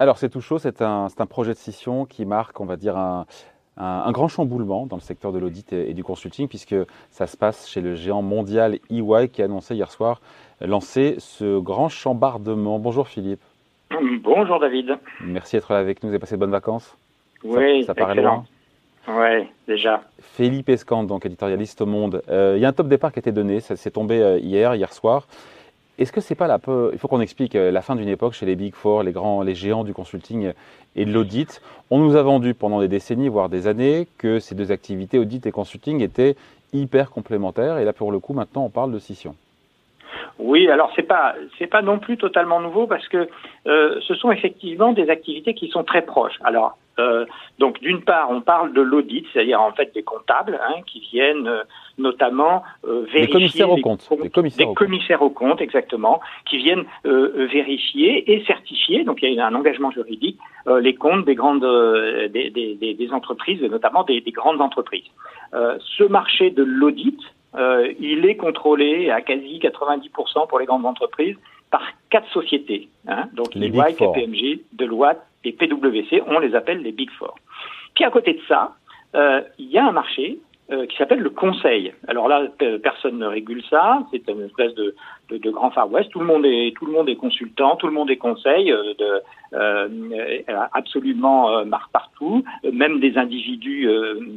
Alors c'est tout chaud, c'est un, un, projet de scission qui marque, on va dire, un, un, grand chamboulement dans le secteur de l'audit et, du consulting, puisque ça se passe chez le géant mondial EY qui a annoncé hier soir lancer ce grand chambardement. Bonjour Philippe. Bonjour David. Merci d'être là avec nous. Avez passé de bonnes vacances? Oui, ça, ça paraît loin? Oui, déjà. Philippe Escande, donc éditorialiste au Monde. Euh, il y a un top départ qui a été donné, ça s'est tombé euh, hier, hier soir. Est-ce que c'est pas la peu, il faut qu'on explique euh, la fin d'une époque chez les Big Four, les grands, les géants du consulting et de l'audit. On nous a vendu pendant des décennies, voire des années, que ces deux activités, audit et consulting, étaient hyper complémentaires. Et là, pour le coup, maintenant, on parle de scission. Oui, alors c'est pas c'est pas non plus totalement nouveau parce que euh, ce sont effectivement des activités qui sont très proches. Alors euh, donc d'une part, on parle de l'audit, c'est-à-dire en fait des comptables hein, qui viennent euh, notamment vérifier des commissaires aux comptes, des commissaires, des commissaires aux comptes exactement, qui viennent vérifier et certifier. Donc il y a un engagement juridique les comptes des grandes des, des, des, entreprises, notamment des, des grandes entreprises. ce marché de l'audit euh, il est contrôlé à quasi 90% pour les grandes entreprises par quatre sociétés. Hein, donc les EY, KPMG, Deloitte et PwC, on les appelle les Big Four. Puis à côté de ça, euh, il y a un marché euh, qui s'appelle le conseil. Alors là, personne ne régule ça. C'est une espèce de, de, de, grand Far West. Tout le monde est tout le monde est consultant, tout le monde est conseil, euh, de, absolument euh, marque partout, même des individus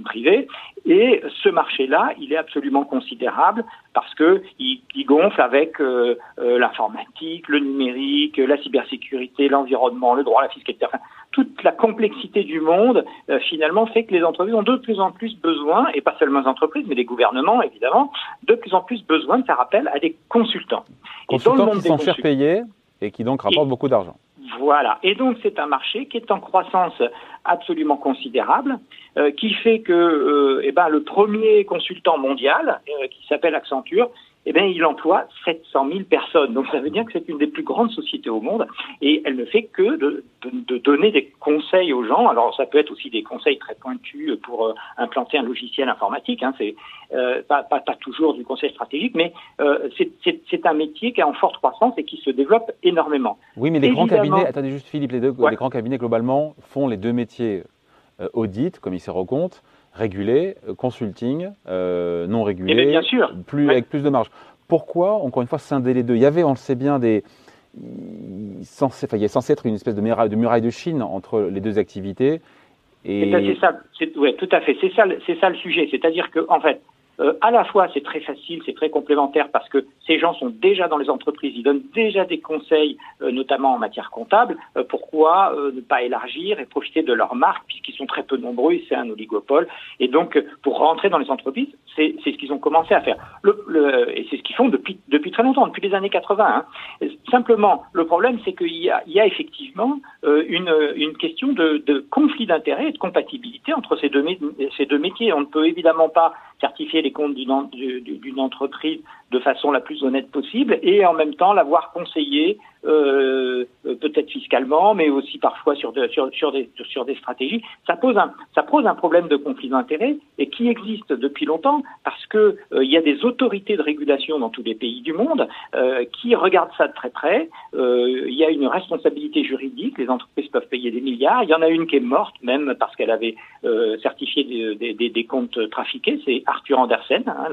privés. Et ce marché-là, il est absolument considérable parce que il, il gonfle avec l'informatique, le numérique, la cybersécurité, l'environnement, le droit la fiscalité. Enfin, toute la complexité du monde, finalement, fait que les entreprises ont de plus en plus besoin, et pas seulement les entreprises, mais les gouvernements, évidemment, de plus en plus besoin de faire appel à des consultants. Consultants qui sont cher payés et qui donc rapportent beaucoup d'argent. Voilà. Et donc c'est un marché qui est en croissance absolument considérable, euh, qui fait que euh, eh ben, le premier consultant mondial, euh, qui s'appelle Accenture, eh bien, il emploie 700 000 personnes. Donc, ça veut dire que c'est une des plus grandes sociétés au monde et elle ne fait que de, de, de, donner des conseils aux gens. Alors, ça peut être aussi des conseils très pointus pour euh, implanter un logiciel informatique. Hein. C'est euh, pas, pas, pas, toujours du conseil stratégique, mais euh, c'est un métier qui est en forte croissance et qui se développe énormément. Oui, mais les grands cabinets, attendez juste Philippe, les, deux, les grands cabinets globalement font les deux métiers audit, commissaire aux comptes, régulé, euh, consulting, euh, non régulé, eh bien, sûr. Plus, avec plus de marge. Pourquoi, encore une fois, scinder les deux Il y avait, on le sait bien, des, censé, enfin, il y a censé être une espèce de muraille, de muraille de Chine entre les deux activités. Et... C'est ça, ouais, tout à fait. C'est ça, c'est ça le sujet. C'est-à-dire que, en fait, euh, à la fois, c'est très facile, c'est très complémentaire parce que ces gens sont déjà dans les entreprises, ils donnent déjà des conseils, euh, notamment en matière comptable. Euh, pourquoi ne pas élargir et profiter de leur marque puisqu'ils sont très peu nombreux, c'est un oligopole. Et donc, pour rentrer dans les entreprises, c'est ce qu'ils ont commencé à faire. Le, le, et c'est ce qu'ils font depuis, depuis très longtemps, depuis les années 80. Hein. Simplement, le problème, c'est qu'il y y a effectivement une, une question de, de conflit d'intérêts et de compatibilité entre ces deux, ces deux métiers. On ne peut évidemment pas certifier les comptes d'une entreprise de façon la plus honnête possible et en même temps l'avoir conseillé euh, peut-être fiscalement, mais aussi parfois sur, sur, des, sur des stratégies. Ça pose un, ça pose un problème de conflit d'intérêts et qui existe depuis longtemps parce que euh, il y a des autorités de régulation dans tous les pays du monde euh, qui regardent ça de très près. Euh, il y a une responsabilité juridique, les entreprises peuvent payer des milliards. Il y en a une qui est morte même parce qu'elle avait euh, certifié des, comptes trafiqués, c'est Arthur Andersen, hein,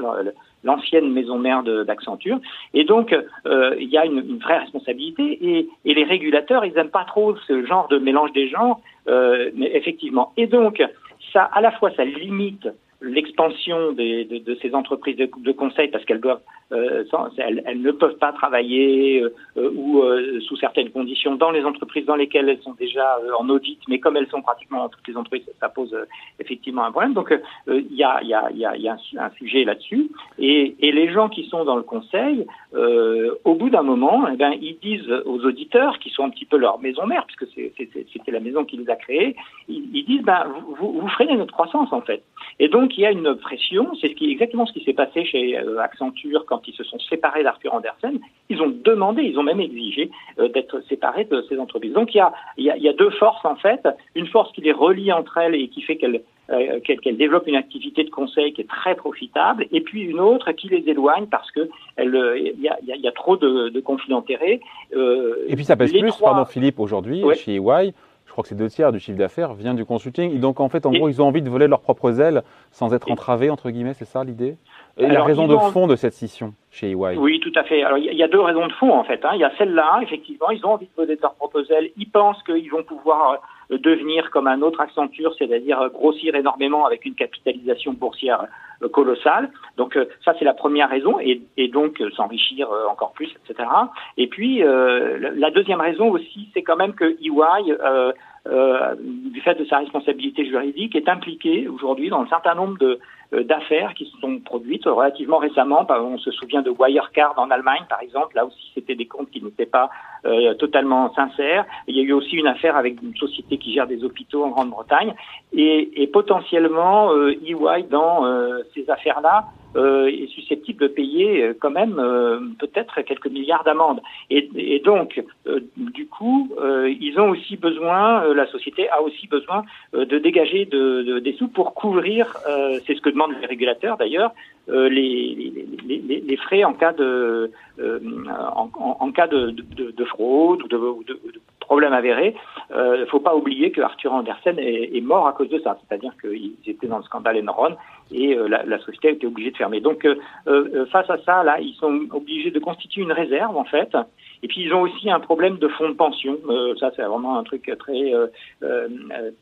l'ancienne maison mère d'Accenture. Et donc, euh, il y a une, vraie responsabilité. Et, les régulateurs, ils n'aiment pas trop ce genre de mélange des genres, euh, mais effectivement. Et donc, ça, à la fois, ça limite l'expansion de, de, ces entreprises de, conseil parce qu'elles doivent, euh, elles, elles, ne peuvent pas travailler euh, ou euh, sous certaines conditions dans les entreprises dans lesquelles elles sont déjà euh, en audit, mais comme elles sont pratiquement dans toutes les entreprises, ça pose euh, effectivement un problème. Donc il y a, y, a, y, a, y a un, un sujet là-dessus. Et, et, les gens qui sont dans le conseil, au bout d'un moment, eh ben, ils disent aux auditeurs, qui sont un petit peu leur maison mère, puisque c'était la maison qui les a créés, ils, disent ben, vous, vous freinez notre croissance en fait. Et donc il y a une pression, c'est ce exactement ce qui s'est passé chez euh, Accenture quand ils se sont séparés d'Arthur Andersen. Ils ont demandé, ils ont même exigé euh, d'être séparés de ces entreprises. Donc il y, a, il, y a, il y a deux forces en fait, une force qui les relie entre elles et qui fait qu'elles qu'elles développent une activité de conseil qui est très profitable, et puis une autre qui les éloigne parce que il y a, y, a, trop de, de conflits d'intérêts. et puis ça pèse plus, pardon Philippe, aujourd'hui chez EY je crois que c'est deux tiers du chiffre d'affaires vient du consulting. donc en fait, en gros, ils ont envie de voler leurs propres ailes sans être entravés, entre guillemets, c'est ça l'idée? Et la raison de fond de cette scission chez EY Oui, tout à fait. Alors il y a deux raisons de fond en fait. Hein. Il y a celle-là, effectivement, ils ont envie de voler leurs propres ailes. Ils pensent qu'ils vont pouvoir euh, devenir comme un autre Accenture, c'est-à-dire euh, grossir énormément avec une capitalisation boursière euh, colossale. Donc ça c'est la première raison et, et donc s'enrichir encore plus, etc. Et puis la deuxième raison aussi, c'est quand même que EY euh, du fait de sa responsabilité juridique, est impliqué aujourd'hui dans un certain nombre de euh, d'affaires qui se sont produites relativement récemment. On se souvient de Wirecard en Allemagne, par exemple. Là aussi, c'était des comptes qui n'étaient pas euh, totalement sincères. Il y a eu aussi une affaire avec une société qui gère des hôpitaux en Grande-Bretagne. Et, et, potentiellement, euh, EY, dans ces affaires-là, euh, est susceptible de payer euh, quand même euh, peut-être quelques milliards d'amendes. Et, et, donc, du coup, ils ont aussi besoin, la société a aussi besoin de dégager de, de, des sous pour couvrir, c'est ce que demandent les régulateurs d'ailleurs, les, les, les, frais en cas de, en, en, cas de, de, fraude ou de, problème avéré. Il ne faut pas oublier que Arthur Andersen est, est mort à cause de ça, c'est-à-dire qu'ils étaient dans le scandale Enron et euh, la, la, société a été obligée de fermer. Donc euh, euh, face à ça, là, ils sont obligés de constituer une réserve en fait. Et puis ils ont aussi un problème de fonds de pension. ça, c'est vraiment un truc très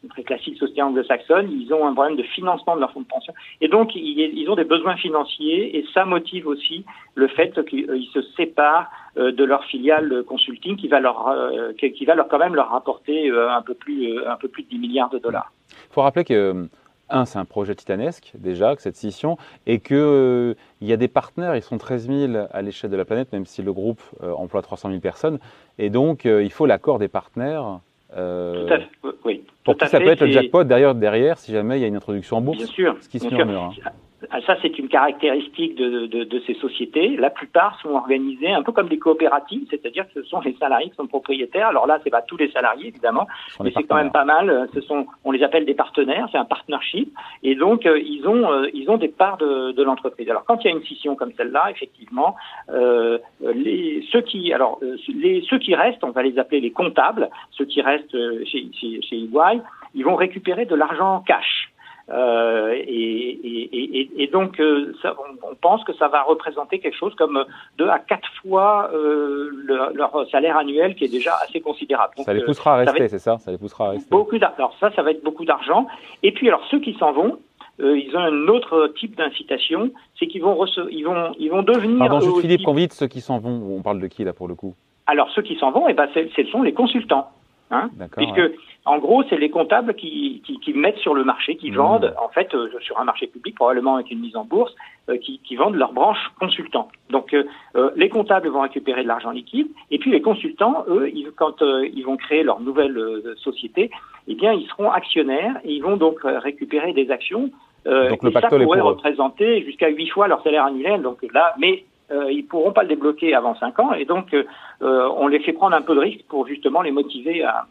très classique société anglo-saxonne. Ils ont un problème de financement de leur fonds de pension. Et donc ils, ont des besoins financiers et ça motive aussi le fait qu'ils se séparent de leur filiale consulting qui va leur qui va leur quand même leur rapporter un peu plus un peu plus de 10 milliards de dollars. Il faut rappeler que un, c'est un projet titanesque déjà, cette scission, et qu'il euh, y a des partenaires, ils sont 13 000 à l'échelle de la planète, même si le groupe euh, emploie 300 000 personnes, et donc euh, il faut l'accord des partenaires. tout à fait, oui. Pour qui ça peut être le jackpot derrière, derrière, si jamais il y a une introduction en bourse. Bien sûr. Ce qui se murmure. Hein. Ah, ça, c'est une caractéristique de, de, de, ces sociétés. La plupart sont organisées un peu comme des coopératives, c'est-à-dire que ce sont les salariés qui sont propriétaires. Alors là, c'est pas tous les salariés évidemment, mais c'est quand même pas mal. Ce sont, on les appelle des partenaires, c'est un partnership, et donc euh, ils ont euh, ils ont des parts de, de l'entreprise. Alors quand il y a une scission comme celle-là, effectivement, euh, les ceux qui alors euh, les ceux qui restent, on va les appeler les comptables, ceux qui restent chez chez, chez EY, ils vont récupérer de l'argent en cash. Euh, et, donc, euh, on, pense que ça va représenter quelque chose comme deux à quatre fois euh, leur salaire annuel, qui est déjà assez considérable. ça les poussera à rester, c'est ça? Ça les poussera à rester. Beaucoup alors ça, ça va être beaucoup d'argent. Et puis, alors ceux qui s'en vont, ils ont un autre type d'incitation, c'est qu'ils vont, ils vont, ils vont devenir. Pardon, juste Philippe, quand vite ceux qui s'en vont, on parle de qui là pour le coup? Alors ceux qui s'en vont, et eh ben, ce sont les consultants. Hein Puisque, en gros, c'est les comptables qui, qui, qui, mettent sur le marché, qui mmh. vendent, en fait, euh, sur un marché public, probablement avec une mise en bourse, euh, qui, qui, vendent leur branche consultant. Donc, euh, les comptables vont récupérer de l'argent liquide, et puis les consultants, eux, ils, quand ils vont créer leur nouvelle société, eh bien, ils seront actionnaires et ils vont donc récupérer des actions. donc, le et ça pourrait représenter jusqu'à huit fois leur salaire annuel. Donc là, mais euh, ils pourront pas le débloquer avant 5 ans et donc euh, on les fait prendre un peu de risque pour justement les motiver à,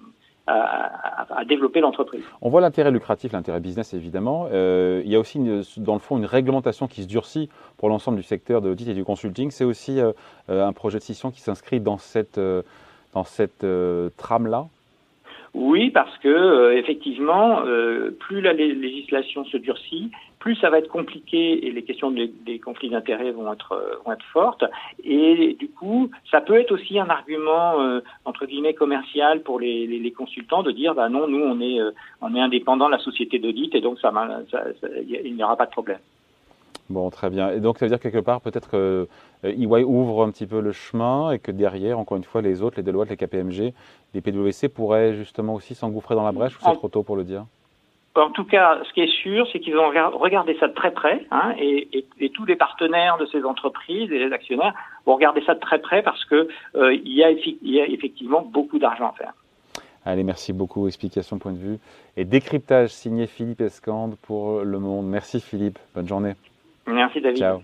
à, à développer l'entreprise. On voit l'intérêt lucratif, l'intérêt business évidemment. Euh, il y a aussi une, dans le fond une réglementation qui se durcit pour l'ensemble du secteur de l'audit et du consulting. C'est aussi euh, un projet de scission qui s'inscrit dans cette, euh, dans cette trame-là oui, parce que euh, effectivement, euh, plus la législation se durcit, plus ça va être compliqué et les questions des conflits d'intérêts vont être euh, vont être fortes. Et du coup, ça peut être aussi un argument entre guillemets commercial pour les, les, consultants de dire bah non, nous on est on est indépendant de la société d'audit et donc ça, ça, ça il n'y aura pas de problème. Bon, très bien. Et donc, ça veut dire quelque part, peut-être que EY euh, e ouvre un petit peu le chemin et que derrière, encore une fois, les autres, les Deloitte, les KPMG, les PwC pourraient justement aussi s'engouffrer dans la brèche ou c'est trop tôt pour le dire? En tout cas, ce qui est sûr, c'est qu'ils vont regarder ça de très près, hein, et, tous les partenaires de ces entreprises et les actionnaires vont regarder ça de très près parce que euh, il, y a, il, y a, effectivement beaucoup d'argent à faire. Allez, merci beaucoup. Explication, point de vue et décryptage signé Philippe Escande pour Le Monde. Merci Philippe. Bonne journée. Merci David. Ciao.